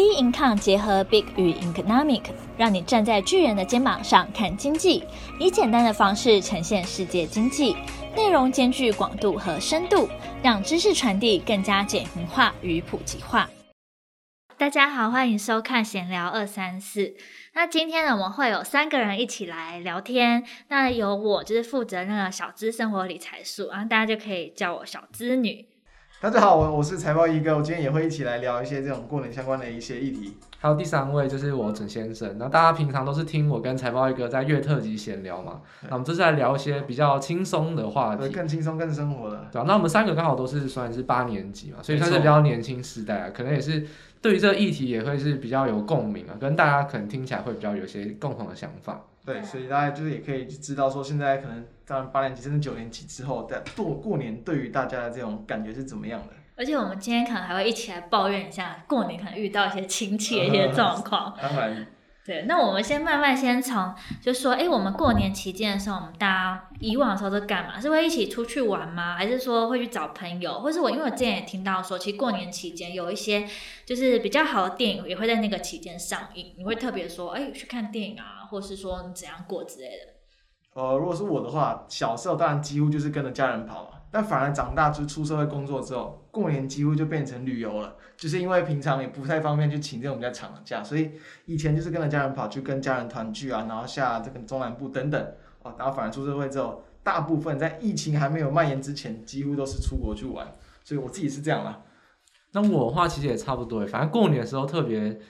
B Income 结合 Big 与 Economic，让你站在巨人的肩膀上看经济，以简单的方式呈现世界经济，内容兼具广度和深度，让知识传递更加简明化与普及化。大家好，欢迎收看闲聊二三四。那今天呢，我们会有三个人一起来聊天。那由我就是负责那个小资生活理财术，然后大家就可以叫我小资女。大家好，我我是财报一哥，我今天也会一起来聊一些这种过年相关的一些议题。还有第三位就是我准先生，那大家平常都是听我跟财报一哥在月特辑闲聊嘛，那我们这次来聊一些比较轻松的话题，更轻松、更生活的。对啊，那我们三个刚好都是算是八年级嘛，所以算是比较年轻时代啊，可能也是对于这个议题也会是比较有共鸣啊，跟大家可能听起来会比较有些共同的想法。对，所以大家就是也可以知道说，现在可能到八年级甚至九年级之后，在过过年对于大家的这种感觉是怎么样的？而且我们今天可能还会一起来抱怨一下过年可能遇到一些亲戚的一些状况。当然。对，那我们先慢慢先从，就说，哎，我们过年期间的时候，我们大家以往的时候都干嘛？是会一起出去玩吗？还是说会去找朋友？或是我因为我之前也听到说，其实过年期间有一些就是比较好的电影也会在那个期间上映，你会特别说，哎，去看电影啊，或是说你怎样过之类的。呃，如果是我的话，小时候当然几乎就是跟着家人跑嘛。但反而长大就出社会工作之后，过年几乎就变成旅游了，就是因为平常也不太方便去请这种比较长的假，所以以前就是跟着家人跑去跟家人团聚啊，然后下这个中南部等等，哦，然后反而出社会之后，大部分在疫情还没有蔓延之前，几乎都是出国去玩，所以我自己是这样啦。那我的话其实也差不多，反正过年的时候特别，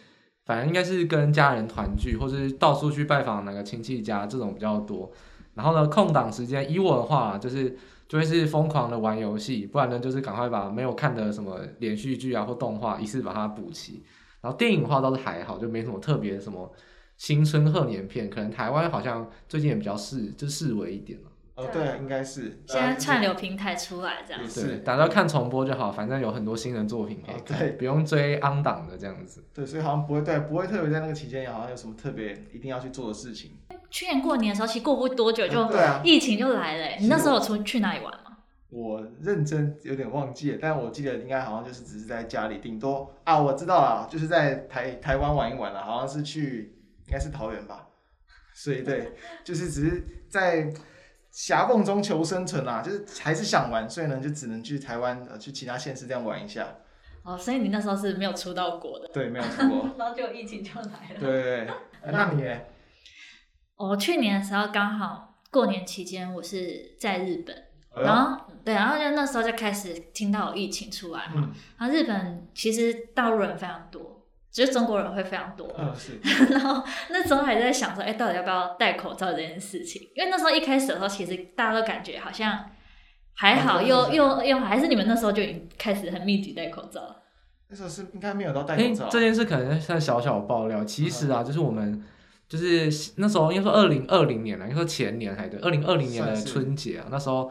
反正应该是跟家人团聚，或是到处去拜访哪个亲戚家这种比较多。然后呢，空档时间以我的话就是。就会是疯狂的玩游戏，不然呢就是赶快把没有看的什么连续剧啊或动画一次把它补齐。然后电影的话倒是还好，就没什么特别什么新春贺年片，可能台湾好像最近也比较视就视为一点了。哦，对，应该是。现在串流平台出来这样子。对，大家看重播就好，反正有很多新人作品可以看，对，不用追 on 档的这样子。对，所以好像不会对，不会特别在那个期间好像有什么特别一定要去做的事情。去年过年的时候，其实过不多久就疫情就来了。你那时候有出去哪里玩吗？我认真有点忘记了，但我记得应该好像就是只是在家里，顶多啊，我知道了，就是在台台湾玩一玩了，好像是去应该是桃园吧。所以对，就是只是在夹缝中求生存啊，就是还是想玩，所以呢就只能去台湾呃去其他县市这样玩一下。哦，所以你那时候是没有出到国的？对，没有出国。然后就疫情就来了。对那你呢？我去年的时候刚好过年期间，我是在日本，然后对，然后就那时候就开始听到有疫情出来嘛。然后日本其实大陆人非常多，只是中国人会非常多。嗯，是。然后那时候还在想说，哎，到底要不要戴口罩这件事情？因为那时候一开始的时候，其实大家都感觉好像还好，又又又还是你们那时候就已经开始很密集戴口罩。那时候是应该没有到戴口罩。这件事可能算小小爆料，其实啊，就是我们。就是那时候，应该说二零二零年了，应该说前年还对，二零二零年的春节啊，那时候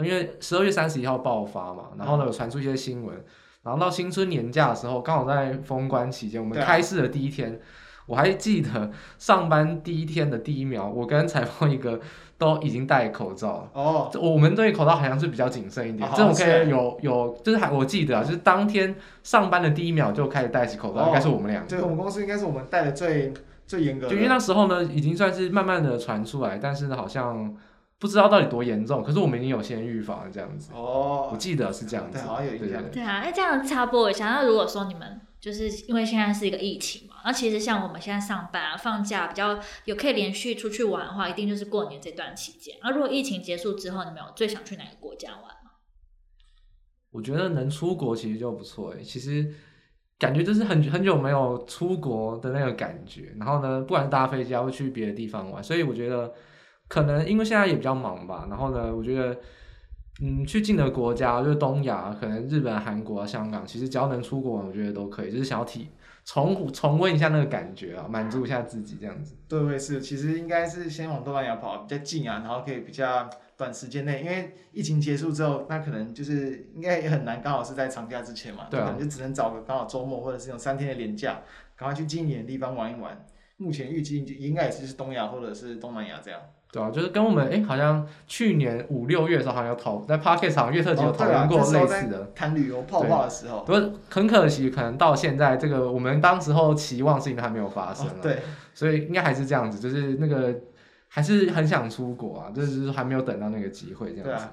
因为十二月三十一号爆发嘛，然后呢有传出一些新闻，然后到新春年假的时候，刚好在封关期间，我们开市的第一天，我还记得上班第一天的第一秒，我跟财报一哥都已经戴口罩了。哦，我们对口罩好像是比较谨慎一点，这种可以有有，就是还我记得啊，就是当天上班的第一秒就开始戴起口罩，应该是我们两个。对，我们公司应该是我们戴的最。最严格，就因为那时候呢，已经算是慢慢的传出来，但是呢，好像不知道到底多严重。可是我们已经有先预防了这样子。哦，我记得是这样子。对，好像有印象。对啊，那这样插播一下，那如果说你们就是因为现在是一个疫情嘛，那其实像我们现在上班啊、放假比较有可以连续出去玩的话，一定就是过年这段期间。那如果疫情结束之后，你们有最想去哪个国家玩吗？我觉得能出国其实就不错诶，其实。感觉就是很很久没有出国的那个感觉，然后呢，不管是搭飞机啊，会去别的地方玩，所以我觉得可能因为现在也比较忙吧，然后呢，我觉得嗯，去近的国家就是东亚，可能日本、韩国啊、香港，其实只要能出国，我觉得都可以，就是想要体重重温一下那个感觉啊，满足一下自己这样子。对，我也是，其实应该是先往东南亚跑，比较近啊，然后可以比较。短时间内，因为疫情结束之后，那可能就是应该也很难，刚好是在长假之前嘛，对啊，可能就只能找个刚好周末或者是用三天的连假，赶快去近一点的地方玩一玩。目前预计应该也是东亚或者是东南亚这样。对啊，就是跟我们哎，好像去年五六月的时候好像有讨在 Podcast 上月特辑有讨论过类似的，谈、哦啊、旅游泡泡的时候。不过很可惜，可能到现在这个我们当时候期望的事情都还没有发生、哦。对，所以应该还是这样子，就是那个还是很想出国啊，就是还没有等到那个机会这样子。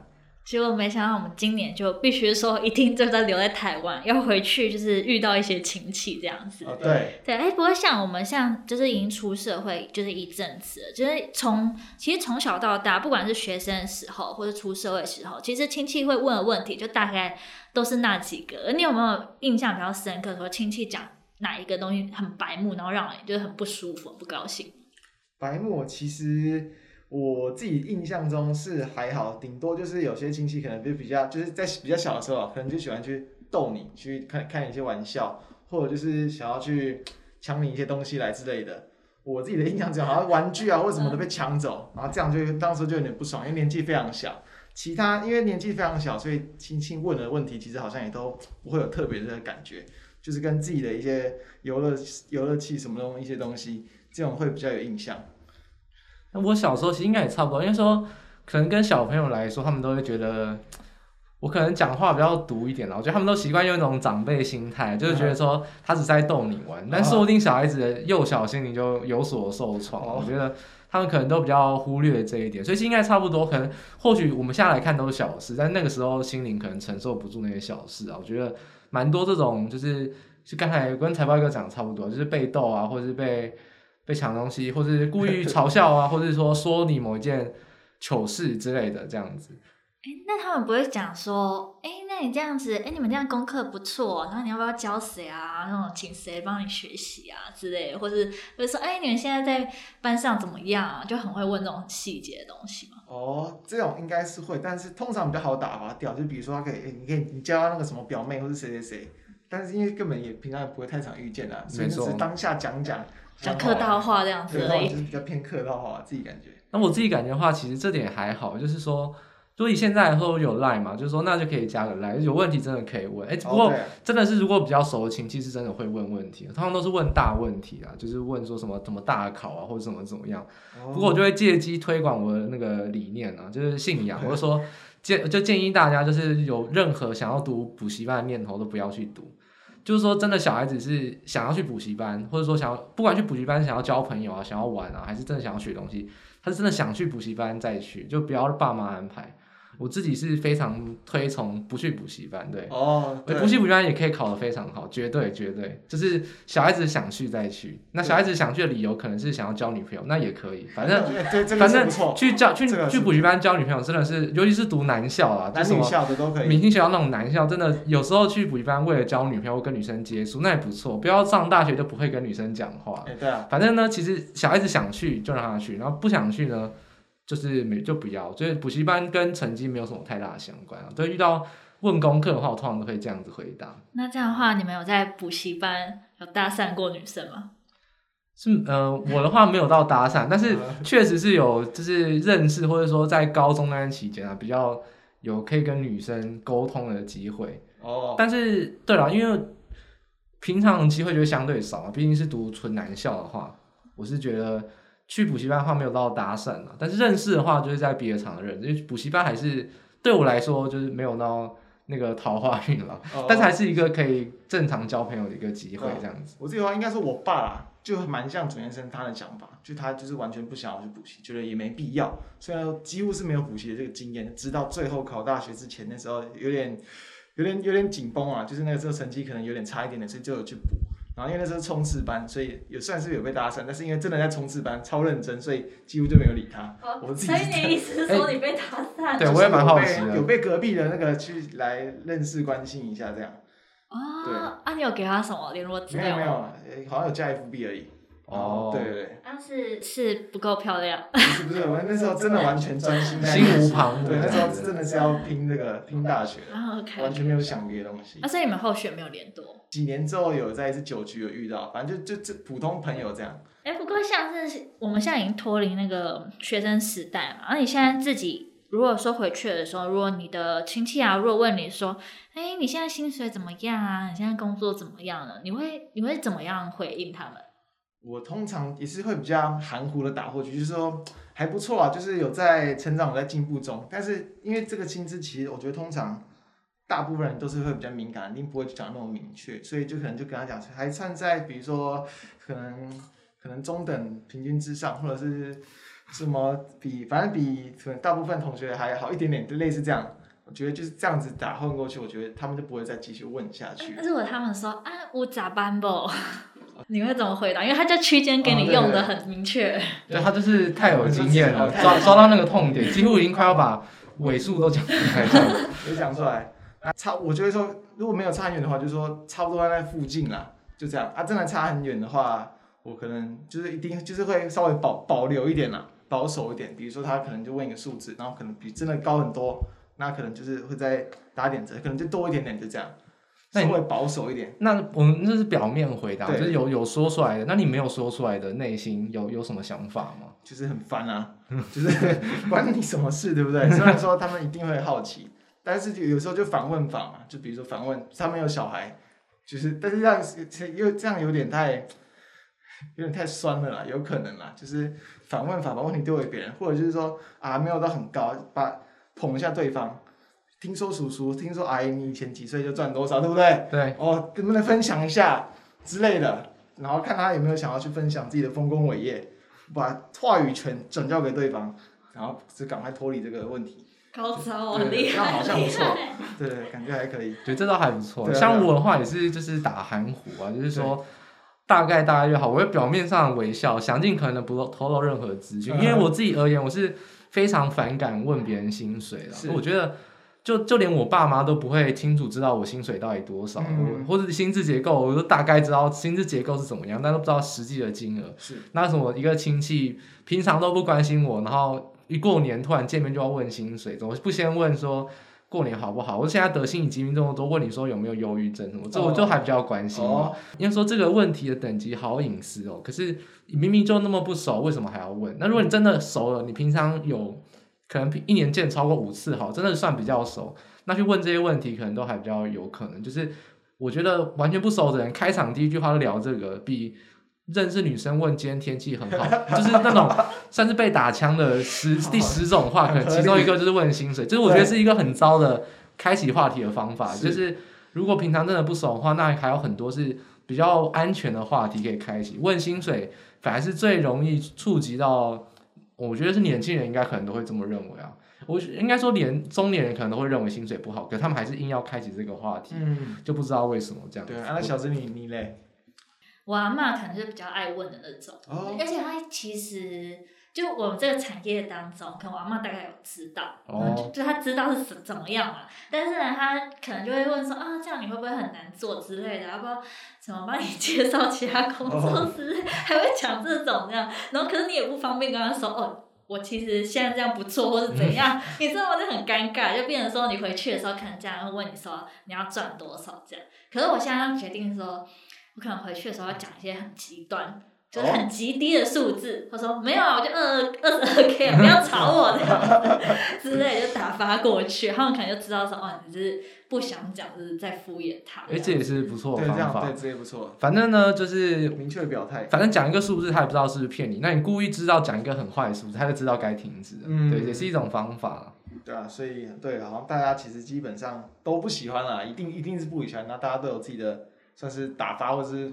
结果没想到，我们今年就必须说，一定就在留在台湾，要回去就是遇到一些亲戚这样子。哦、对对，哎，不过像我们像就是已经出社会就是一阵子了，就是从其实从小到大，不管是学生的时候或者出社会的时候，其实亲戚会问的问题就大概都是那几个。你有没有印象比较深刻，说亲戚讲哪一个东西很白目，然后让人就是很不舒服、很不高兴？白目其实。我自己印象中是还好，顶多就是有些亲戚可能就比较就是在比较小的时候，可能就喜欢去逗你，去看看一些玩笑，或者就是想要去抢你一些东西来之类的。我自己的印象中，好像玩具啊或什么都被抢走，然后这样就当时就有点不爽，因为年纪非常小。其他因为年纪非常小，所以亲戚问的问题其实好像也都不会有特别的感觉，就是跟自己的一些游乐游乐器什么东一些东西，这种会比较有印象。那我小时候其实应该也差不多，因为说可能跟小朋友来说，他们都会觉得我可能讲话比较毒一点了。我觉得他们都习惯用那种长辈心态，就是觉得说他只是在逗你玩，但说不定小孩子的幼小心灵就有所受创。我觉得他们可能都比较忽略这一点，所以应该差不多。可能或许我们现在来看都是小事，但那个时候心灵可能承受不住那些小事啊。我觉得蛮多这种就是就刚才跟财报哥讲的差不多，就是被逗啊，或者是被。被抢东西，或者是故意嘲笑啊，或者是说说你某一件糗事之类的这样子。哎、欸，那他们不会讲说，哎、欸，那你这样子，哎、欸，你们这样功课不错，然后你要不要教谁啊？那种请谁帮你学习啊之类的，或是或者说，哎、欸，你们现在在班上怎么样啊？就很会问这种细节的东西嘛。哦，这种应该是会，但是通常比较好打发掉。就比如说，他可以，欸、你可以你教那个什么表妹或是谁谁谁，但是因为根本也平常也不会太常遇见啊，所以就是当下讲讲。讲客套话这样子而已，就是比较偏客套话，自己感觉。那我自己感觉的话，其实这点还好，就是说，所以现在说有赖嘛，就是说那就可以加个赖，有问题真的可以问。哎、欸，不过真的是如果比较熟的亲戚，是真的会问问题，通常都是问大问题啊，就是问说什么怎么大考啊，或者怎么怎么样。不过我就会借机推广我的那个理念啊，就是信仰，我就说建就建议大家，就是有任何想要读补习班的念头，都不要去读。就是说，真的小孩子是想要去补习班，或者说想要不管去补习班想要交朋友啊，想要玩啊，还是真的想要学东西，他是真的想去补习班再去，就不要爸妈安排。我自己是非常推崇不去补习班，对哦，对，补习补习班也可以考得非常好，绝对绝对，就是小孩子想去再去。那小孩子想去的理由可能是想要交女朋友，那也可以，反正 反正去交去去补习班交女朋友真的是，尤其是读男校啊，男女校的都可以，明星学校那种男校，真的有时候去补习班为了交女朋友跟女生接触，那也不错。不要上大学就不会跟女生讲话，对啊，反正呢，其实小孩子想去就让他去，然后不想去呢。就是没就不要，就是补习班跟成绩没有什么太大的相关啊。对，遇到问功课的话，我通常都会这样子回答。那这样的话，你们有在补习班有搭讪过女生吗？是，呃，我的话没有到搭讪，但是 确实是有，就是认识或者说在高中那段期间啊，比较有可以跟女生沟通的机会。哦。但是，对了，因为平常机会就相对少嘛，毕竟是读纯男校的话，我是觉得。去补习班的话没有到搭讪嘛，但是认识的话就是在别的场合认识，因为补习班还是对我来说就是没有到那个桃花运了，哦，但是还是一个可以正常交朋友的一个机会这样子。我这个话应该是我爸啦，就蛮像准先生他的想法，就他就是完全不想要去补习，觉得也没必要，虽然几乎是没有补习的这个经验，直到最后考大学之前那时候有点有点有点紧绷啊，就是那个时候成绩可能有点差一点的，所以就有去补。然后因为那时候冲刺班，所以也算是有被搭讪，但是因为真的在冲刺班超认真，所以几乎就没有理他。哦、我自己所以你意思是说你被搭讪？欸？对，我也蛮好奇的。有被隔壁的那个去来认识关心一下这样。哦。对啊，你有给他什么联络资料？没有没有，好像有加 FB 而已。哦，对对对，但是是不够漂亮。不是不是，我那时候真的完全专心，心无旁骛。对，那时候真的是要拼这个拼大学，完全没有想别的东西。那所以你们后续有没有联络？几年之后有在一次酒局有遇到，反正就就就普通朋友这样。哎，不过像是我们现在已经脱离那个学生时代嘛，那你现在自己如果说回去的时候，如果你的亲戚啊，如果问你说，哎，你现在薪水怎么样啊？你现在工作怎么样了？你会你会怎么样回应他们？我通常也是会比较含糊的打过去，就是说还不错啊，就是有在成长，有在进步中。但是因为这个薪资，其实我觉得通常大部分人都是会比较敏感，一定不会讲那么明确，所以就可能就跟他讲，还算在比如说可能可能中等平均之上，或者是什么比反正比可能大部分同学还好一点点，就类似这样。我觉得就是这样子打混过去，我觉得他们就不会再继续问下去。但是如果他们说啊，我咋办不？你会怎么回答？因为他这区间给你用的很明确。哦、对，他就是太有经验了，抓抓到那个痛点，几乎已经快要把尾数都讲出来了。就讲出来，啊，差，我觉得说如果没有差很远的话，就是说差不多在那附近啦，就这样。啊，真的差很远的话，我可能就是一定就是会稍微保保留一点啦，保守一点。比如说他可能就问一个数字，然后可能比真的高很多。那可能就是会再打点折，可能就多一点点，就这样，稍微保守一点。那我们那是表面回答，就是有有说出来的。那你没有说出来的内心有有什么想法吗？就是很烦啊，就是 关你什么事，对不对？虽然说他们一定会好奇，但是有时候就反问法嘛，就比如说反问他们有小孩，就是但是这样又这样有点太有点太酸了啦，有可能啦，就是反问法把问题丢给别人，或者就是说啊没有到很高把。捧一下对方，听说叔叔，听说阿姨，你以前几岁就赚多少，对不对？对。哦，能不能分享一下之类的？然后看他有没有想要去分享自己的丰功伟业，把话语权转交给对方，然后就赶快脱离这个问题。高超，很厉害。这样好像不错。对，感觉还可以。对，这倒还不错。像我的话也是，就是打含糊啊，就是说大概大概就好，我会表面上微笑，想尽可能的不透露任何资讯，因为我自己而言，我是。非常反感问别人薪水的，我觉得就就连我爸妈都不会清楚知道我薪水到底多少，嗯、或者薪资结构，我都大概知道薪资结构是怎么样，但都不知道实际的金额。是那什么一个亲戚平常都不关心我，然后一过年突然见面就要问薪水，怎么不先问说？过年好不好？我现在得心理疾病这么多，问你说有没有忧郁症什么，这我就还比较关心。哦，因为说这个问题的等级好隐私哦。可是你明明就那么不熟，为什么还要问？那如果你真的熟了，你平常有可能一年见超过五次，好，真的算比较熟，那去问这些问题可能都还比较有可能。就是我觉得完全不熟的人，开场第一句话就聊这个，比。认识女生问今天天气很好，就是那种 算是被打枪的十第十种话，可能其中一个就是问薪水，就是我觉得是一个很糟的开启话题的方法。就是如果平常真的不熟的话，那还有很多是比较安全的话题可以开启。问薪水反而是最容易触及到，我觉得是年轻人应该可能都会这么认为啊。我应该说连中年人可能都会认为薪水不好，可他们还是硬要开启这个话题，嗯，就不知道为什么这样。对，那小子你你嘞？我阿妈可能是比较爱问的那种，oh. 而且她其实就我们这个产业当中，可能我阿妈大概有知道，oh. 就就她知道是怎怎么样嘛。但是呢，她可能就会问说啊，这样你会不会很难做之类的，要不要怎么帮你介绍其他工作之类，oh. 还会讲这种这样。然后可是你也不方便跟她说哦，我其实现在这样不错，或是怎样，你知道吗？就很尴尬，就变成说你回去的时候，可能家人会问你说你要赚多少这样。可是我现在要决定说。我可能回去的时候要讲一些很极端，就是很极低的数字。他、哦、说没有啊，我就二二二十二 K，不要吵我这样子之类，就打发过去。他们可能就知道说，哦，你是不想讲，就是在敷衍他。哎、欸，这也是不错的方法，对，这也不错。反正呢，就是明确表态。反正讲一个数字，他也不知道是不是骗你。那你故意知道讲一个很坏的数字，他就知道该停止。嗯，对，也是一种方法。对啊，所以对，好像大家其实基本上都不喜欢啦，一定一定是不喜欢。那大家都有自己的。算是打发或是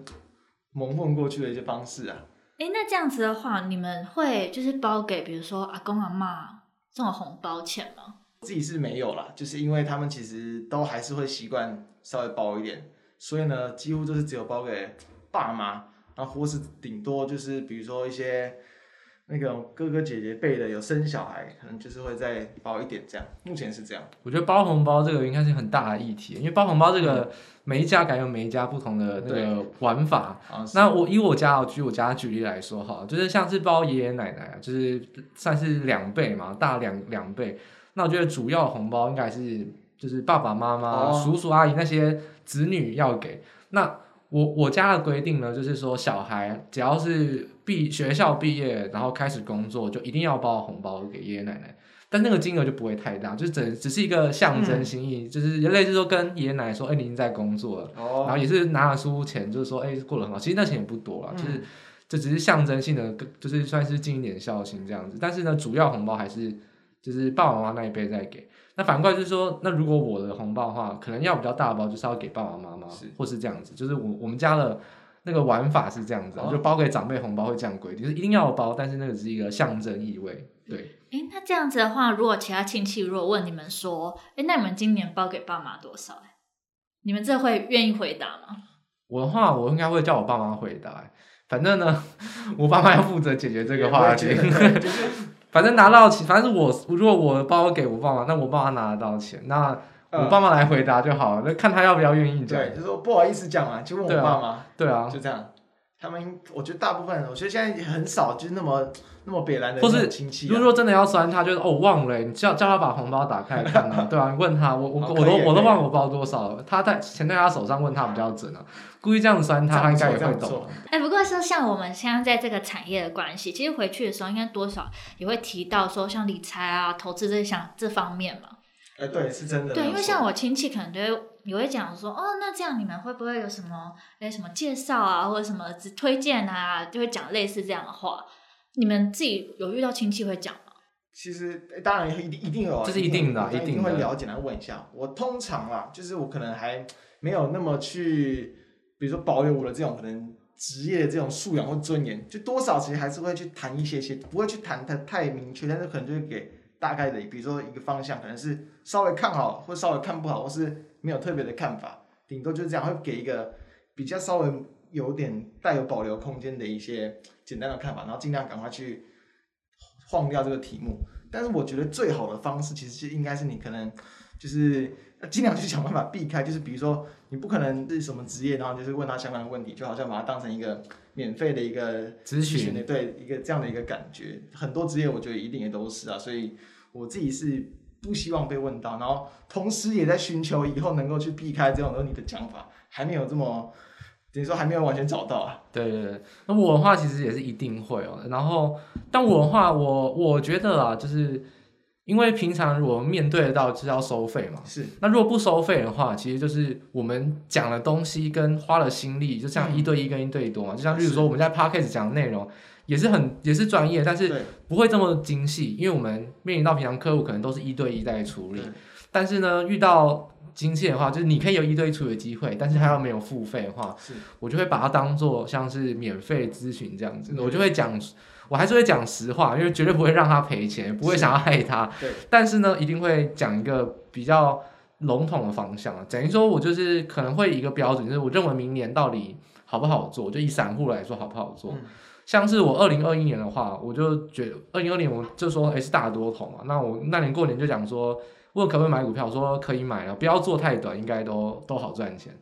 蒙混过去的一些方式啊。哎、欸，那这样子的话，你们会就是包给比如说阿公阿妈这种红包钱吗？自己是没有啦，就是因为他们其实都还是会习惯稍微包一点，所以呢，几乎就是只有包给爸妈，然后或是顶多就是比如说一些。那个哥哥姐姐辈的有生小孩，可能就是会再包一点这样。目前是这样。我觉得包红包这个应该是很大的议题，因为包红包这个每一家感觉有每一家不同的那个玩法。那我以我家举我家举例来说哈，就是像是包爷爷奶奶啊，就是算是两倍嘛，大两两倍。那我觉得主要红包应该是就是爸爸妈妈、哦、叔叔阿姨那些子女要给。那我我家的规定呢，就是说小孩只要是毕学校毕业，然后开始工作，就一定要包红包给爷爷奶奶。但那个金额就不会太大，就只只是一个象征心意，嗯、就是类似说跟爷爷奶奶说，哎、欸，你已经在工作了，哦、然后也是拿了书钱，就是说，哎、欸，过得很好。其实那钱也不多了，嗯、就是这只是象征性的，就是算是尽一点孝心这样子。但是呢，主要红包还是就是爸爸妈妈那一辈再给。那反过来就是说，那如果我的红包的话，可能要比较大包，就是要给爸爸妈妈，是或是这样子。就是我我们家的那个玩法是这样子，哦、就包给长辈红包会这样规定，就是一定要包，但是那个是一个象征意味。对。哎，那这样子的话，如果其他亲戚如果问你们说，哎，那你们今年包给爸妈多少？你们这会愿意回答吗？我的话，我应该会叫我爸妈回答。反正呢，我爸妈要负责解决这个话题。反正拿到钱，反正我如果我包给我爸妈，那我爸妈拿得到钱，那我爸妈来回答就好了。那看他要不要愿意讲。对，就说不好意思讲嘛，就问我爸妈。对啊，就这样。他们，我觉得大部分，我觉得现在很少，就是那么。那么别来的亲戚、啊，如果说真的要酸他，就是哦忘了，你叫 叫他把红包打开来看啊，对啊，你问他，我我、哦、我都我都忘了我包多少了，他在钱在他手上，问他比较准啊，故意这样酸他，他应该也会懂。哎、欸，不过说像我们现在在这个产业的关系，其实回去的时候应该多少也会提到说像理财啊、投资这项这方面嘛。哎、欸，对，是真的。对，因为像我亲戚可能都会也会讲说，哦，那这样你们会不会有什么哎什么介绍啊，或者什么推荐啊，就会讲类似这样的话。你们自己有遇到亲戚会讲吗？其实当然一定一定有，这是一定的，一定会了解来问一下。我通常啦，就是我可能还没有那么去，比如说保有我的这种可能职业的这种素养或尊严，就多少其实还是会去谈一些些，不会去谈太太明确，但是可能就会给大概的，比如说一个方向，可能是稍微看好或稍微看不好，或是没有特别的看法，顶多就是这样，会给一个比较稍微有点带有保留空间的一些。简单的看法，然后尽量赶快去晃掉这个题目。但是我觉得最好的方式，其实是应该是你可能就是尽量去想办法避开，就是比如说你不可能是什么职业，然后就是问他相关的问题，就好像把它当成一个免费的一个咨询的，对一个这样的一个感觉。很多职业我觉得一定也都是啊，所以我自己是不希望被问到，然后同时也在寻求以后能够去避开这种问题的讲法，还没有这么。你说还没有完全找到啊？对对对，那我的话其实也是一定会哦。然后，但我的话，我我觉得啊，就是因为平常如果面对得到，就是要收费嘛。是。那如果不收费的话，其实就是我们讲的东西跟花了心力，就像一对一跟一对多嘛。嗯、就像例如说我们在 Podcast 讲的内容，也是很也是专业，但是不会这么精细，因为我们面临到平常客户可能都是一对一在处理。但是呢，遇到亲戚的话，就是你可以有一对一处的机会，但是他要没有付费的话，是我就会把它当做像是免费咨询这样子，我就会讲，我还是会讲实话，因为绝对不会让他赔钱，不会想要害他。对，但是呢，一定会讲一个比较笼统的方向，等于说我就是可能会一个标准，就是我认为明年到底好不好做，就以散户来说好不好做。嗯、像是我二零二一年的话，我就觉得二零二年我就说诶是大多头嘛，那我那年过年就讲说。问可不可以买股票？我说可以买了，不要做太短，应该都都好赚钱。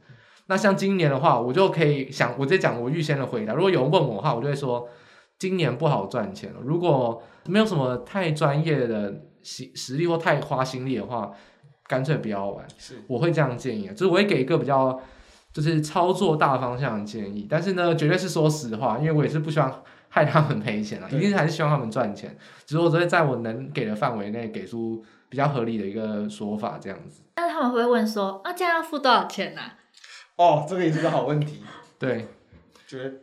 那像今年的话，我就可以想，我直接讲我预先的回答。如果有人问我的话，我就会说今年不好赚钱了。如果没有什么太专业的实实力或太花心力的话，干脆不要玩。是，我会这样建议，就是我会给一个比较就是操作大方向的建议。但是呢，绝对是说实话，因为我也是不希望害他们赔钱啊，一定是还是希望他们赚钱。只是我只会在我能给的范围内给出。比较合理的一个说法，这样子。但是他们会问说：“啊，这样要付多少钱呢、啊？”哦，这个也是个好问题。对，觉得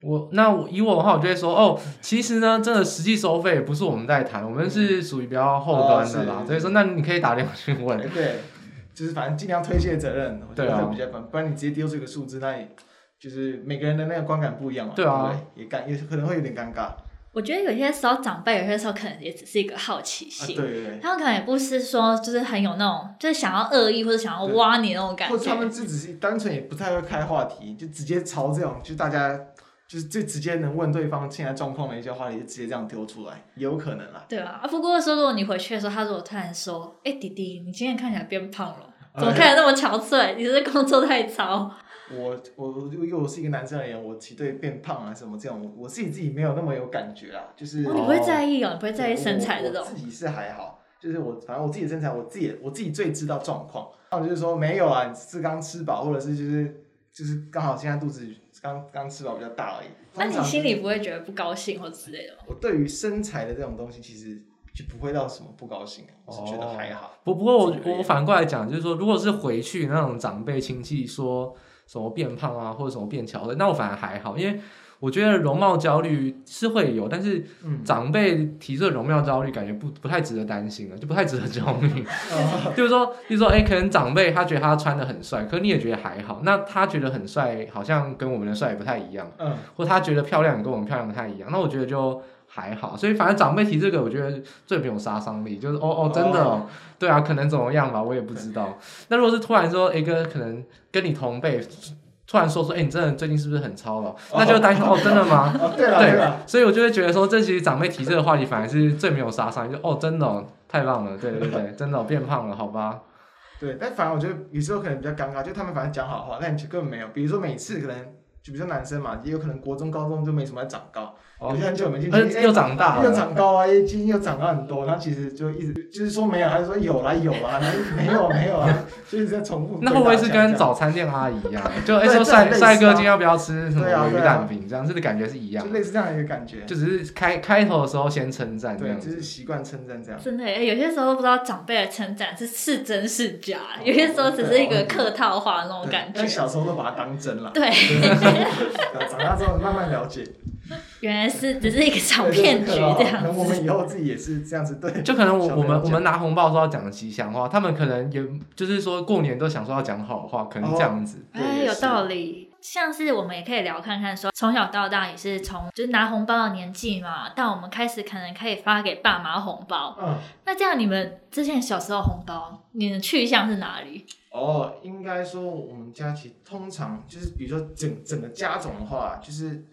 我那我以我的话，我就会说：“哦，其实呢，真的实际收费不是我们在谈，我们是属于比较后端的啦。哦”所以说，那你可以打电话去问。对，就是反正尽量推卸责任，我觉比较关，不然你直接丢这个数字，那也就是每个人的那个观感不一样嘛。对啊，对对也尴也可能会有点尴尬。我觉得有些时候长辈，有些时候可能也只是一个好奇心，啊、对对对，他们可能也不是说就是很有那种，就是想要恶意或者想要挖你那种感觉，或者他们就只是单纯也不太会开话题，就直接朝这种就大家就是最直接能问对方现在状况的一些话题，就直接这样丢出来，有可能啊。对啊，不过说如果你回去的时候，他如果突然说：“哎、欸，弟弟，你今天看起来变胖了，怎么看起来那么憔悴？你是工作太操？”我我因为我是一个男生而言，我其实对变胖啊什么这种，我自己自己没有那么有感觉啦。就是、哦、你不会在意哦，你不会在意身材这种。我自己是还好，就是我反正我自己的身材，我自己我自己最知道状况。那我就是说没有啊，是刚吃饱，或者是就是就是刚好现在肚子刚刚吃饱比较大而已。那你心里不会觉得不高兴或之类的吗？我对于身材的这种东西，其实就不会到什么不高兴，我是觉得还好。不不过我我反过来讲，就是说，如果是回去那种长辈亲戚说。什么变胖啊，或者什么变憔悴，那我反而还好，因为我觉得容貌焦虑是会有，但是长辈提这容貌焦虑，感觉不不太值得担心了，就不太值得焦虑。就是说，就是说，哎，可能长辈他觉得他穿的很帅，可你也觉得还好，那他觉得很帅，好像跟我们的帅也不太一样，嗯，或他觉得漂亮跟我们漂亮不太一样，那我觉得就。还好，所以反正长辈提这个，我觉得最没有杀伤力，就是哦哦，真的哦，对啊，可能怎么样吧，我也不知道。那如果是突然说一个可能跟你同辈，突然说说，哎，你真的最近是不是很操劳？那就担心哦，真的吗？对了对了，所以我就会觉得说，这其实长辈提这个话题，反而是最没有杀伤力，就哦，真的哦，太棒了，对对对，真的变胖了，好吧？对，但反而我觉得有时候可能比较尴尬，就他们反正讲好话，但你就根本没有。比如说每次可能，就比如说男生嘛，也有可能国中、高中就没什么长高。有些很久没进去，又长大了，又长高啊，基因又长高很多。他其实就一直就是说没有，还是说有啦有啦，没有没有啊，就是在重复。那会不会是跟早餐店阿姨一样？就哎说帅帅哥今天要不要吃什么鱼蛋饼？这样子的感觉是一样，就类似这样一个感觉。就只是开开头的时候先称赞，对，就是习惯称赞这样。真的，有些时候不知道长辈的称赞是是真是假，有些时候只是一个客套话那种感觉。小时候都把它当真了。对。长大之后慢慢了解。原来是只是一个小骗局这样子。我们以后自己也是这样子对。就可能我我们我们拿红包说要讲吉祥话，他们可能也就是说过年都想说要讲好话，可能这样子。哎，有道理。像是我们也可以聊看看，说从小到大也是从就是拿红包的年纪嘛，到我们开始可能可以发给爸妈红包。嗯。那这样你们之前小时候红包，你的去向是哪里？哦，应该说我们家其实通常就是比如说整整个家种的话，就是。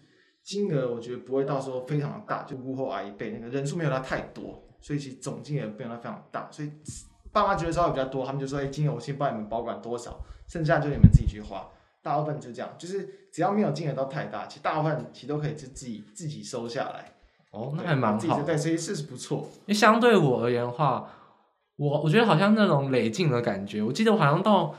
金额我觉得不会到时候非常的大，就屋后阿姨辈那个人数没有他太多，所以其实总金额没有他非常大，所以爸妈觉得稍微比较多，他们就说：“哎，金额我先帮你们保管多少，剩下就你们自己去花。”大部分就这样，就是只要没有金额到太大，其实大部分其实都可以自自己自己收下来。哦，那还蛮好。对，所以是是不错。因为相对我而言的话，我我觉得好像那种累进的感觉，我记得我好像到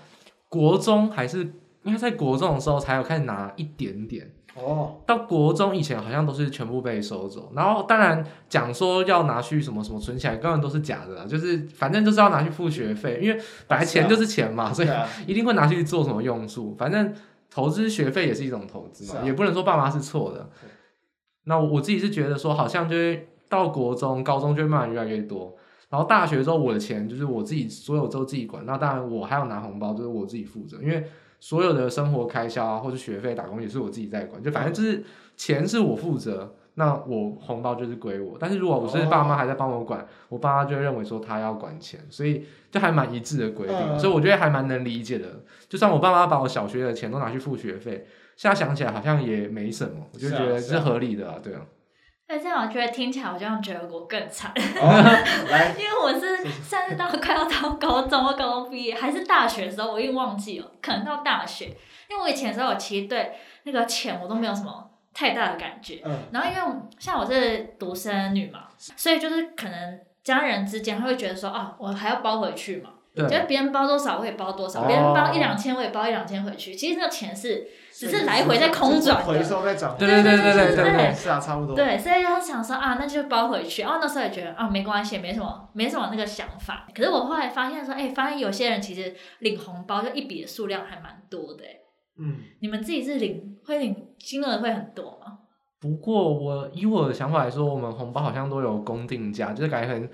国中还是应该在国中的时候才有开始拿一点点。哦，到国中以前好像都是全部被收走，然后当然讲说要拿去什么什么存起来，根本都是假的啦，就是反正就是要拿去付学费，因为本来钱就是钱嘛，所以一定会拿去做什么用处，反正投资学费也是一种投资嘛，也不能说爸妈是错的。那我自己是觉得说，好像就会到国中、高中就会慢慢越来越多，然后大学之后我的钱就是我自己所有都自己管，那当然我还要拿红包，就是我自己负责，因为。所有的生活开销啊，或者学费、打工也是我自己在管，就反正就是钱是我负责，那我红包就是归我。但是如果我是爸妈还在帮我管，哦、我爸妈就会认为说他要管钱，所以就还蛮一致的规定，嗯、所以我觉得还蛮能理解的。就算我爸妈把我小学的钱都拿去付学费，现在想起来好像也没什么，我就觉得是合理的啊，对啊。那这样我觉得听起来好像觉得我更惨，哦、因为我是算是到快要到高中或高中毕业，还是大学的时候，我已经忘记了，可能到大学，因为我以前的时候，我其实对那个钱我都没有什么太大的感觉。嗯、然后因为像我是独生女嘛，所以就是可能家人之间会觉得说啊，我还要包回去嘛，对觉得别人包多少我也包多少，别、哦、人包一两千我也包一两千回去，其实那个钱是。只是来回在空转，回收在涨，对对对对对对，是啊，差不多。对，所以就想说啊，那就包回去。哦，那时候也觉得啊，没关系，没什么，没什么那个想法。可是我后来发现说，哎，发现有些人其实领红包就一笔的数量还蛮多的。嗯，你们自己是领会领金额会很多吗？不过我以我的想法来说，我们红包好像都有公定价，就是感觉很。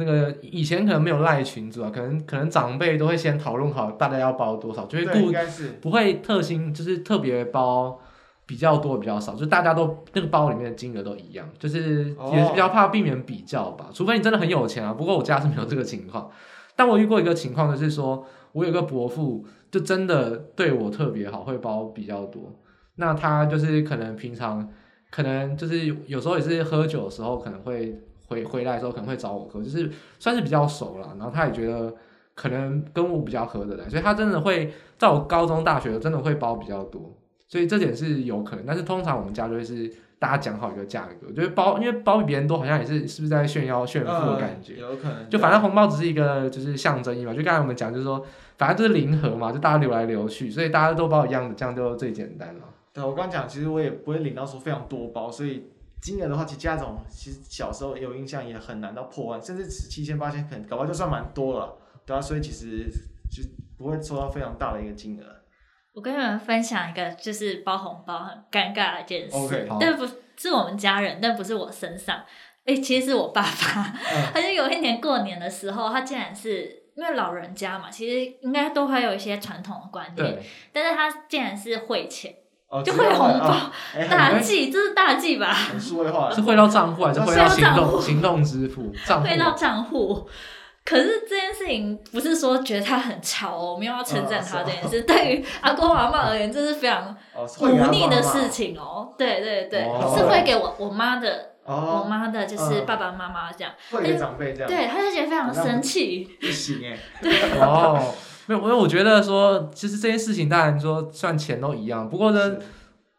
那个以前可能没有赖群组啊，可能可能长辈都会先讨论好大家要包多少，就会顾不会特心就是特别包比较多比较少，就大家都那个包里面的金额都一样，就是也是比较怕避免比较吧，除非你真的很有钱啊。不过我家是没有这个情况，但我遇过一个情况就是说，我有个伯父就真的对我特别好，会包比较多。那他就是可能平常可能就是有时候也是喝酒的时候可能会。回回来的时候可能会找我喝，就是算是比较熟了，然后他也觉得可能跟我比较合得来，所以他真的会在我高中、大学真的会包比较多，所以这点是有可能。但是通常我们家就会是大家讲好一个价格，就是包，因为包比别人多，好像也是是不是在炫耀炫富的感觉？有可能。就反正红包只是一个就是象征意嘛，就刚才我们讲就是说，反正就是零和嘛，就大家流来流去，所以大家都包一样的，这样就最简单了。对，我刚讲，其实我也不会领到说非常多包，所以。金额的话，其实家总其实小时候有印象，也很难到破万，甚至七千八千，可能搞不好就算蛮多了，对啊，所以其实就不会收到非常大的一个金额。我跟你们分享一个，就是包红包很尴尬的一件事，Okay. 但不是我们家人，但不是我身上。哎、欸，其实是我爸爸，嗯、他就有一年过年的时候，他竟然是因为老人家嘛，其实应该都还有一些传统的观念，但是他竟然是汇钱，哦、就汇红包，大忌，这是大忌吧？是汇化，是汇到账户还是汇到行动 行动支付？汇到账户。可是这件事情不是说觉得他很潮哦，我们要称赞他这件事。对于阿公阿妈而言，这是非常忤逆的事情哦。对对对，是会给我我妈的，我妈的就是爸爸妈妈这样，会给长辈这样。对，他就觉得非常生气。不行哎。对哦，没有，因为我觉得说，其实这件事情当然说算钱都一样，不过呢，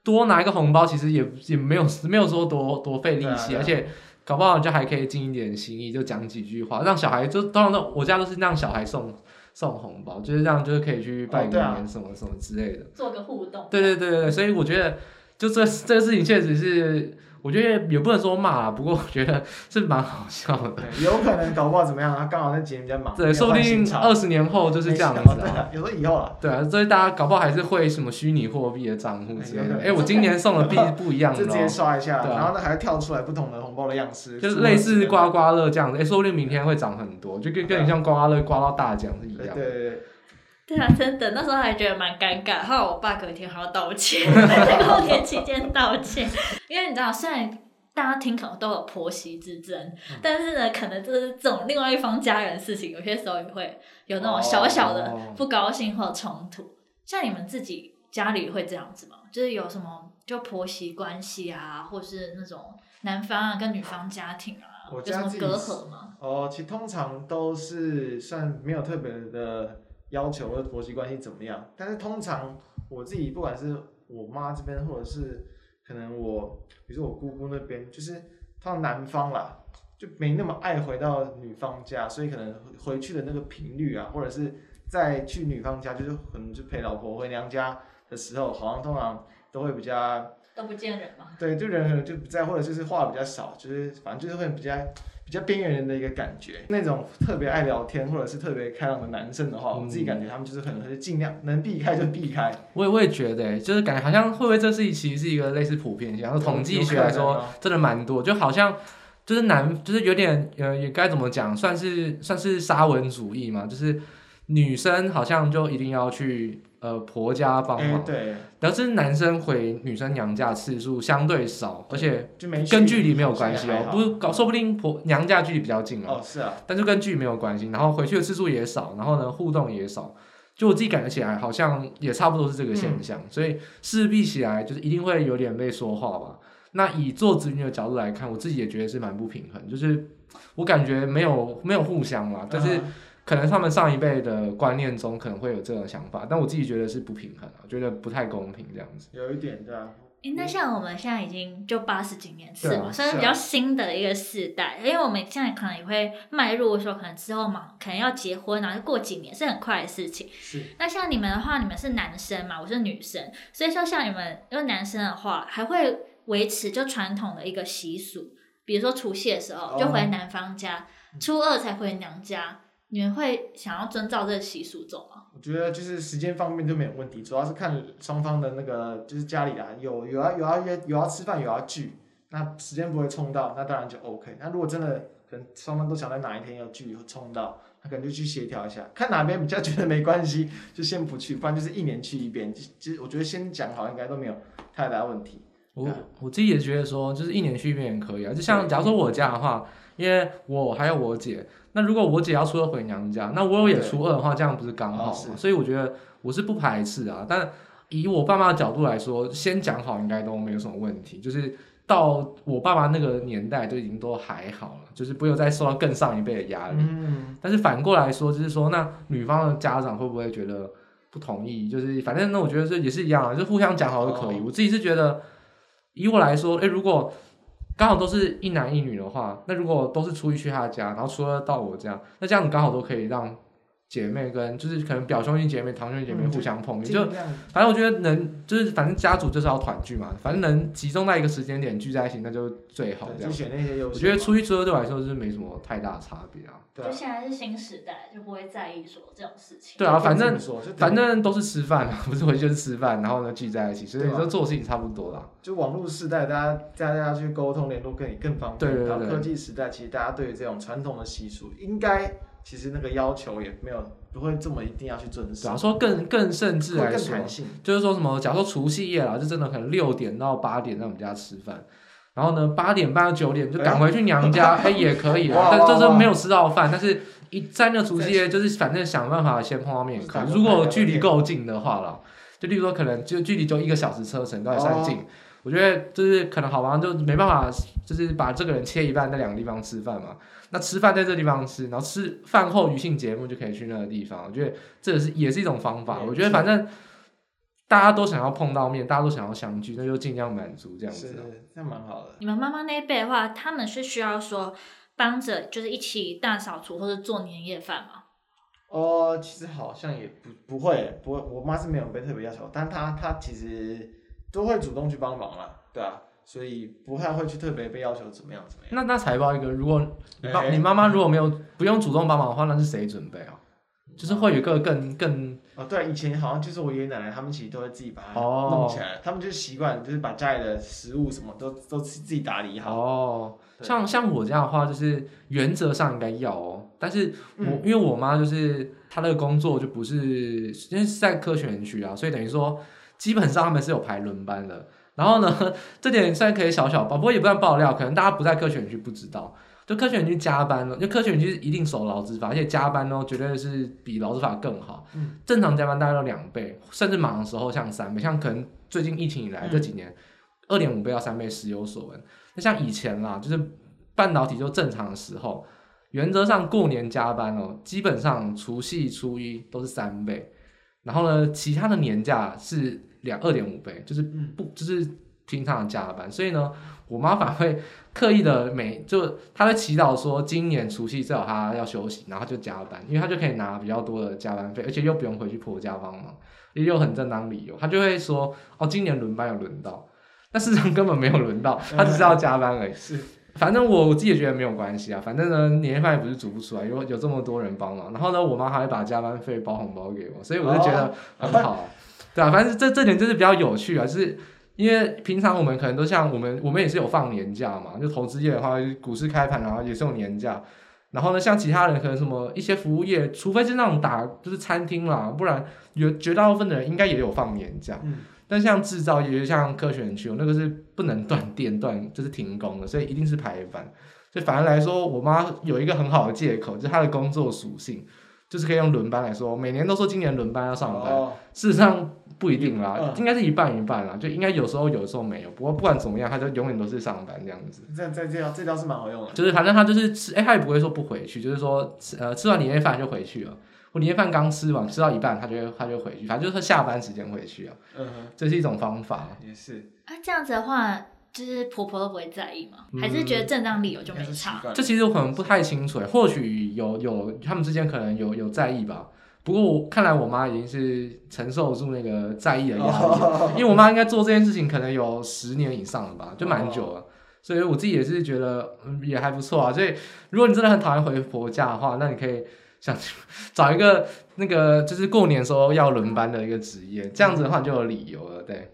多拿一个红包其实也也没有没有说多多费力气，而且。搞不好就还可以尽一点心意，就讲几句话，让小孩就当然都我家都是让小孩送送红包，就是这样，就是可以去拜个年什么什么之类的，做个互动。对对对对，所以我觉得就这这个事情确实是。我觉得也不能说骂啊，不过我觉得是蛮好笑的。有可能搞不好怎么样，他刚好那节目比较忙。对，说不定二十年后就是这样子啊。有时候以后啊。对啊，所以大家搞不好还是会什么虚拟货币的账户之类的。哎，我今年送的币不一样的。就直接刷一下，然后呢还跳出来不同的红包的样式。就是类似刮刮乐这样子，哎，说不定明天会涨很多，就跟跟你像刮刮乐刮到大奖是一样的。对对对。对啊，真的，那时候还觉得蛮尴尬，后来我爸隔天还要道歉，在过年期间道歉，因为你知道，虽然。大家听可能都有婆媳之争，嗯、但是呢，可能就是这种另外一方家人的事情，有些时候也会有那种小小的不高兴或冲突。哦、像你们自己家里会这样子吗？就是有什么就婆媳关系啊，或是那种男方啊跟女方家庭啊，有什么隔阂吗？哦，其实通常都是算没有特别的要求，或婆媳关系怎么样。但是通常我自己不管是我妈这边，或者是可能我。比如说我姑姑那边，就是他男方啦，就没那么爱回到女方家，所以可能回去的那个频率啊，或者是在去女方家，就是可能就陪老婆回娘家的时候，好像通常都会比较都不见人嘛。对，就人可能就不在，或者就是话比较少，就是反正就是会比较。比较边缘人的一个感觉，那种特别爱聊天或者是特别开朗的男生的话，嗯、我自己感觉他们就是可能是尽量能避开就避开。我也我也觉得，就是感觉好像会不会这是一其实是一个类似普遍性，然后统计学来说真的蛮多，就好像就是男就是有点呃也该怎么讲，算是算是沙文主义嘛，就是女生好像就一定要去。呃，婆家帮忙，对，但是男生回女生娘家次数相对少，而且跟距离没有关系哦，不是搞，说不定婆娘家距离比较近哦，是啊，但是跟距离没有关系，然后回去的次数也少，然后呢，互动也少，就我自己感觉起来好像也差不多是这个现象，嗯、所以势必起来就是一定会有点被说话吧。那以做子女的角度来看，我自己也觉得是蛮不平衡，就是我感觉没有没有互相嘛，但是。可能他们上一辈的观念中可能会有这种想法，但我自己觉得是不平衡啊，觉得不太公平这样子。有一点对啊。诶，那像我们现在已经就八十几年次嘛，算是比较新的一个世代，因为我们现在可能也会迈入说，可能之后嘛，可能要结婚，然后过几年是很快的事情。是。那像你们的话，你们是男生嘛，我是女生，所以说像你们因为男生的话，还会维持就传统的一个习俗，比如说除夕的时候就回男方家，哦、初二才回娘家。你们会想要遵照这个习俗走吗？我觉得就是时间方面就没有问题，主要是看双方的那个就是家里啊，有有要有要约有要吃饭有要聚，那时间不会冲到，那当然就 OK。那如果真的可能双方都想在哪一天要聚会冲到，那可能就去协调一下，看哪边比较觉得没关系，就先不去，不然就是一年去一遍。其实我觉得先讲好应该都没有太大问题。我我自己也觉得说，就是一年去一遍也可以啊。就像假如说我家的话，因为我还有我姐。那如果我姐要初二回娘家，那我也初二的话，这样不是刚好吗？所以我觉得我是不排斥啊。但以我爸妈的角度来说，先讲好应该都没有什么问题。就是到我爸妈那个年代就已经都还好了，就是不用再受到更上一辈的压力。嗯。但是反过来说，就是说那女方的家长会不会觉得不同意？就是反正那我觉得这也是一样啊，就互相讲好就可以。我自己是觉得，以我来说，哎，如果。刚好都是一男一女的话，那如果都是初一去他家，然后初二到我家，那这样子刚好都可以让姐妹跟就是可能表兄弟姐妹、堂兄弟姐妹互相碰面，嗯、就反正我觉得能就是反正家族就是要团聚嘛，反正能集中在一个时间点聚在一起，那就最好这样。就选那些优。我觉得初一、初二对我来说是没什么太大差别啊。就现在是新时代，就不会在意说这种事情。对啊，反正反正都是吃饭嘛，不是回去就是吃饭，然后呢聚在一起，所以你说做事情差不多啦。就网络时代，大家大家去沟通联络更更方便。对对对。然后科技时代，其实大家对于这种传统的习俗，应该其实那个要求也没有不会这么一定要去遵守。假如说更更甚至来说，性就是说什么，假如说除夕夜啦，就真的可能六点到八点在我们家吃饭。然后呢，八点半到九点就赶回去娘家，哎、欸欸，也可以啊。但就是没有吃到饭，但是一在那除夕夜，就是反正想办法先碰到面。如果距离够近的话啦，就例如说可能就距离就一个小时车程，都还算近。我觉得就是可能好吧，就没办法，就是把这个人切一半，在两个地方吃饭嘛。那吃饭在这个地方吃，然后吃饭后余兴节目就可以去那个地方。我觉得这是也是一种方法。我觉得反正。大家都想要碰到面，大家都想要相聚，那就尽量满足这样子。是，这样蛮好的。你们妈妈那一辈的话，他们是需要说帮着，就是一起大扫除或者做年夜饭吗？哦，其实好像也不不会，不会。我妈是没有被特别要求，但她她其实都会主动去帮忙啦，对啊，所以不太会去特别被要求怎么样怎么样。那那财报一个，如果你你妈妈如果没有不用主动帮忙的话，那是谁准备啊？就是会有一个更更哦，对，以前好像就是我爷爷奶奶他们其实都会自己把它弄起来，哦、他们就习惯就是把家里的食物什么都都自己打理好。哦，像像我这样的话，就是原则上应该要哦，但是我、嗯、因为我妈就是她那个工作就不是因为是在科学园区啊，所以等于说基本上他们是有排轮班的。然后呢，这点虽然可以小小爆，不过也不算爆料，可能大家不在科学园区不知道。就科学园区加班了，就科学园区一定守劳资法，而且加班哦，绝对是比劳资法更好。嗯，正常加班大概要两倍，甚至忙的时候像三倍，像可能最近疫情以来这几年，二点五倍到三倍时有所闻。那像以前啦，就是半导体就正常的时候，原则上过年加班哦，基本上除夕初一都是三倍，然后呢，其他的年假是两二点五倍，就是不就是平常的加班，所以呢。我妈反而会刻意的每就她在祈祷说，今年除夕最好她要休息，然后就加班，因为她就可以拿比较多的加班费，而且又不用回去婆家帮忙，也有很正当理由。她就会说，哦，今年轮班有轮到，但事实上根本没有轮到，她只是要加班而已。是，反正我我自己也觉得没有关系啊，反正呢年夜饭也不是煮不出来，有有这么多人帮忙，然后呢我妈还会把加班费包红包给我，所以我就觉得很好，哦、对啊，反正这这点就是比较有趣啊，就是。因为平常我们可能都像我们，我们也是有放年假嘛，就投资业的话，股市开盘然后也是有年假。然后呢，像其他人可能什么一些服务业，除非是那种打就是餐厅啦，不然有绝大部分的人应该也有放年假。嗯。但像制造业，像科学园区，那个是不能断电断，就是停工的，所以一定是排班。所以反而来说，我妈有一个很好的借口，就是她的工作属性，就是可以用轮班来说，每年都说今年轮班要上班，哦、事实上。不一定啦，嗯、应该是一半一半啦，就应该有时候有时候没有。不过不管怎么样，他就永远都是上班这样子。这这这招这招是蛮好用的。就是反正他就是吃，哎、欸，他也不会说不回去，就是说吃呃吃完年夜饭就回去了。我年夜饭刚吃完，吃到一半他就会他就回去，反正就是他下班时间回去啊。嗯哼，这是一种方法。也是。啊，这样子的话，就是婆婆都不会在意吗？还是觉得正当理由就没差？嗯、这其实我可能不太清楚，或许有有他们之间可能有有在意吧。不过我看来我妈已经是承受住那个在意的压力了，因为我妈应该做这件事情可能有十年以上了吧，就蛮久了。所以我自己也是觉得嗯也还不错啊。所以如果你真的很讨厌回婆家的话，那你可以想找一个那个就是过年时候要轮班的一个职业，这样子的话你就有理由了，对。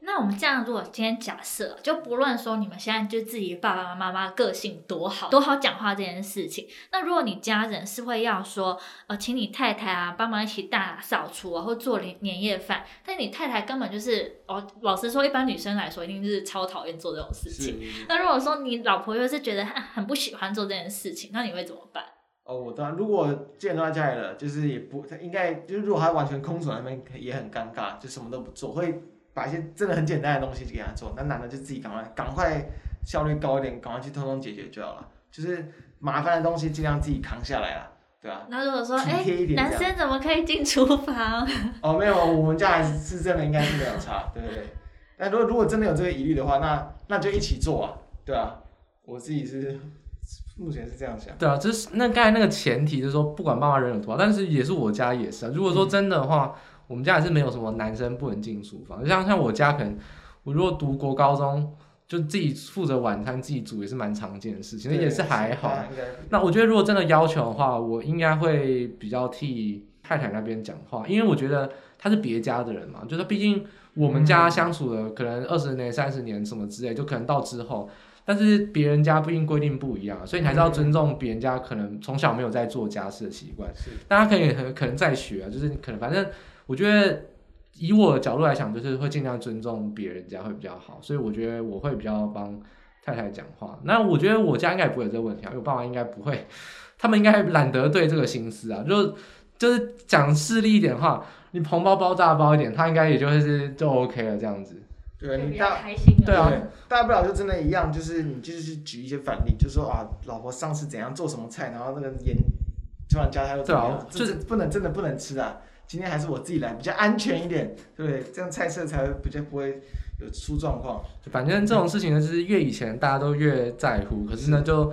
那我们这样，如果今天假设，就不论说你们现在就自己爸爸妈妈个性多好，多好讲话这件事情，那如果你家人是会要说，呃，请你太太啊帮忙一起大扫除啊，或做年年夜饭，但你太太根本就是，哦，老实说，一般女生来说，一定是超讨厌做这种事情。那如果说你老婆又是觉得很很不喜欢做这件事情，那你会怎么办？哦，我当然，如果既然都在家里了，就是也不，他应该就是如果他完全空手那边也很尴尬，就什么都不做，会。把一些真的很简单的东西就给他做，那男的就自己赶快赶快效率高一点，赶快去通通解决就好了。就是麻烦的东西尽量自己扛下来啦，对啊？那如果说哎，男生怎么可以进厨房？哦，没有，我们家还是是真的，应该是没有差，对不对？但如果如果真的有这个疑虑的话，那那就一起做啊，对啊。我自己是目前是这样想。对啊，就是那刚才那个前提就是说，不管爸妈人有多少，但是也是我家也是啊。如果说真的话，嗯、我们家也是没有什么男生不能进厨房，就像像我家可能，我如果读国高中，就自己负责晚餐自己煮也是蛮常见的事情，那也是还好。那我觉得如果真的要求的话，我应该会比较替太太那边讲话，因为我觉得他是别家的人嘛，就是毕竟我们家相处了可能二十年、三十年什么之类，就可能到之后。但是别人家不一定规定不一样，所以你还是要尊重别人家可能从小没有在做家事的习惯。是，大家可以可能在学啊，就是可能反正我觉得以我的角度来讲，就是会尽量尊重别人家会比较好。所以我觉得我会比较帮太太讲话。那我觉得我家应该不会有这个问题啊，因为我爸妈应该不会，他们应该懒得对这个心思啊。就就是讲势利一点的话，你红包包大包一点，他应该也就是就 OK 了这样子。对，你大对啊，大不了就真的一样，就是你就是去举一些反例，就说啊，老婆上次怎样做什么菜，然后那个盐突然加太多，对啊，就是不能真的不能吃啊。今天还是我自己来比较安全一点，对不对？这样菜色才会比较不会有出状况。反正这种事情呢，就是越以前大家都越在乎，可是呢，就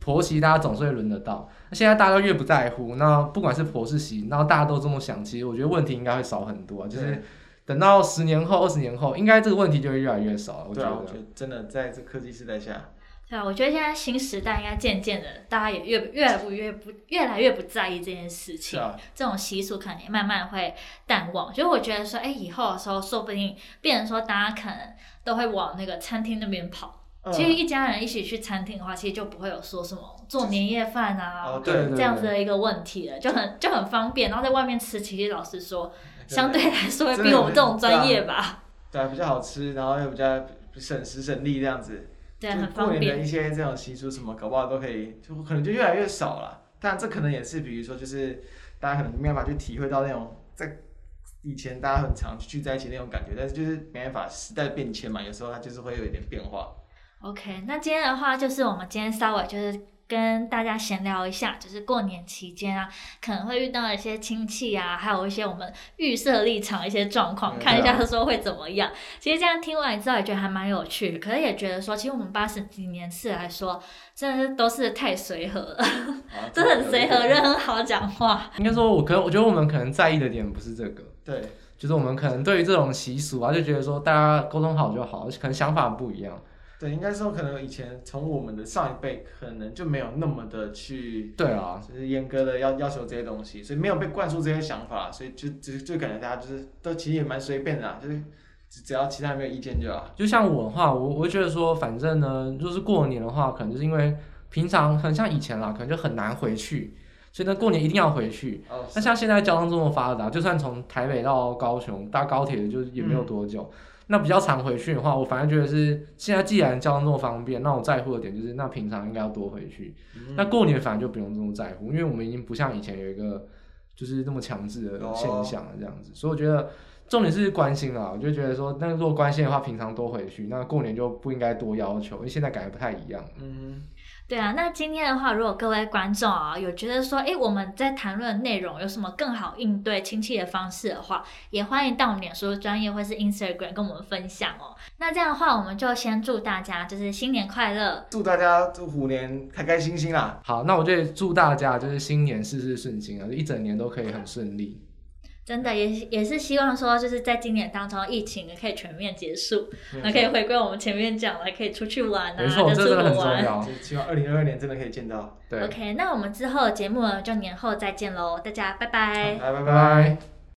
婆媳大家总是会轮得到。那现在大家都越不在乎，那不管是婆是媳，然后大家都这么想，其实我觉得问题应该会少很多，就是。等到十年后、二十年后，应该这个问题就会越来越少了。我觉得，啊，我觉得真的在这科技时代下，对啊，我觉得现在新时代应该渐渐的，大家也越越来越不越来越不在意这件事情，啊、这种习俗可能也慢慢会淡忘。就我觉得说，哎，以后的时候，说不定变成说，大家可能都会往那个餐厅那边跑。嗯、其实一家人一起去餐厅的话，其实就不会有说什么做年夜饭啊，这样子的一个问题了，就很就很方便。然后在外面吃，其实老实说。相对来说会比我们这种专业吧，对啊，比较好吃，然后又比较省时省力这样子，对，很方便。过年的一些这种习俗什么，搞不好都可以，就可能就越来越少了。但这可能也是，比如说，就是大家可能没办法去体会到那种在以前大家很常聚在一起那种感觉，但是就是没办法，时代变迁嘛，有时候它就是会有一点变化。OK，那今天的话就是我们今天稍微就是。跟大家闲聊一下，就是过年期间啊，可能会遇到一些亲戚啊，还有一些我们预设立场一些状况，看一下他说会怎么样。其实这样听完之后也觉得还蛮有趣，可是也觉得说，其实我们八十几年次来说，真的是都是太随和了，啊、真的很随和，人很好讲话。应该说，我可能我觉得我们可能在意的点不是这个，对，就是我们可能对于这种习俗啊，就觉得说大家沟通好就好，可能想法不一样。对，应该说可能以前从我们的上一辈可能就没有那么的去，对啊，就是严格的要要求这些东西，所以没有被灌输这些想法，所以就就就感觉大家就是都其实也蛮随便的，就是只要其他人没有意见就好。就像我的话，我我觉得说，反正呢，就是过年的话，可能就是因为平常很像以前啦，可能就很难回去，所以呢，过年一定要回去。哦。那像现在交通这么发达，就算从台北到高雄搭高铁，就也没有多久。嗯那比较常回去的话，我反而觉得是现在既然交通这么方便，那我在乎的点就是那平常应该要多回去。嗯、那过年反而就不用这么在乎，因为我们已经不像以前有一个就是那么强制的现象了这样子。哦、所以我觉得重点是关心啊，我就觉得说，那如果关心的话，平常多回去，那过年就不应该多要求，因为现在感觉不太一样。嗯。对啊，那今天的话，如果各位观众啊有觉得说，哎，我们在谈论的内容有什么更好应对亲戚的方式的话，也欢迎到我们脸书专业或是 Instagram 跟我们分享哦。那这样的话，我们就先祝大家就是新年快乐，祝大家祝虎年开开心心啦。好，那我就祝大家就是新年事事顺心啊，就一整年都可以很顺利。真的也也是希望说，就是在今年当中，疫情可以全面结束，那可以回归我们前面讲的，可以出去玩啊，没错，这真的很重要。希望二零二二年真的可以见到。对。OK，那我们之后节目就年后再见喽，大家拜拜。拜拜拜拜。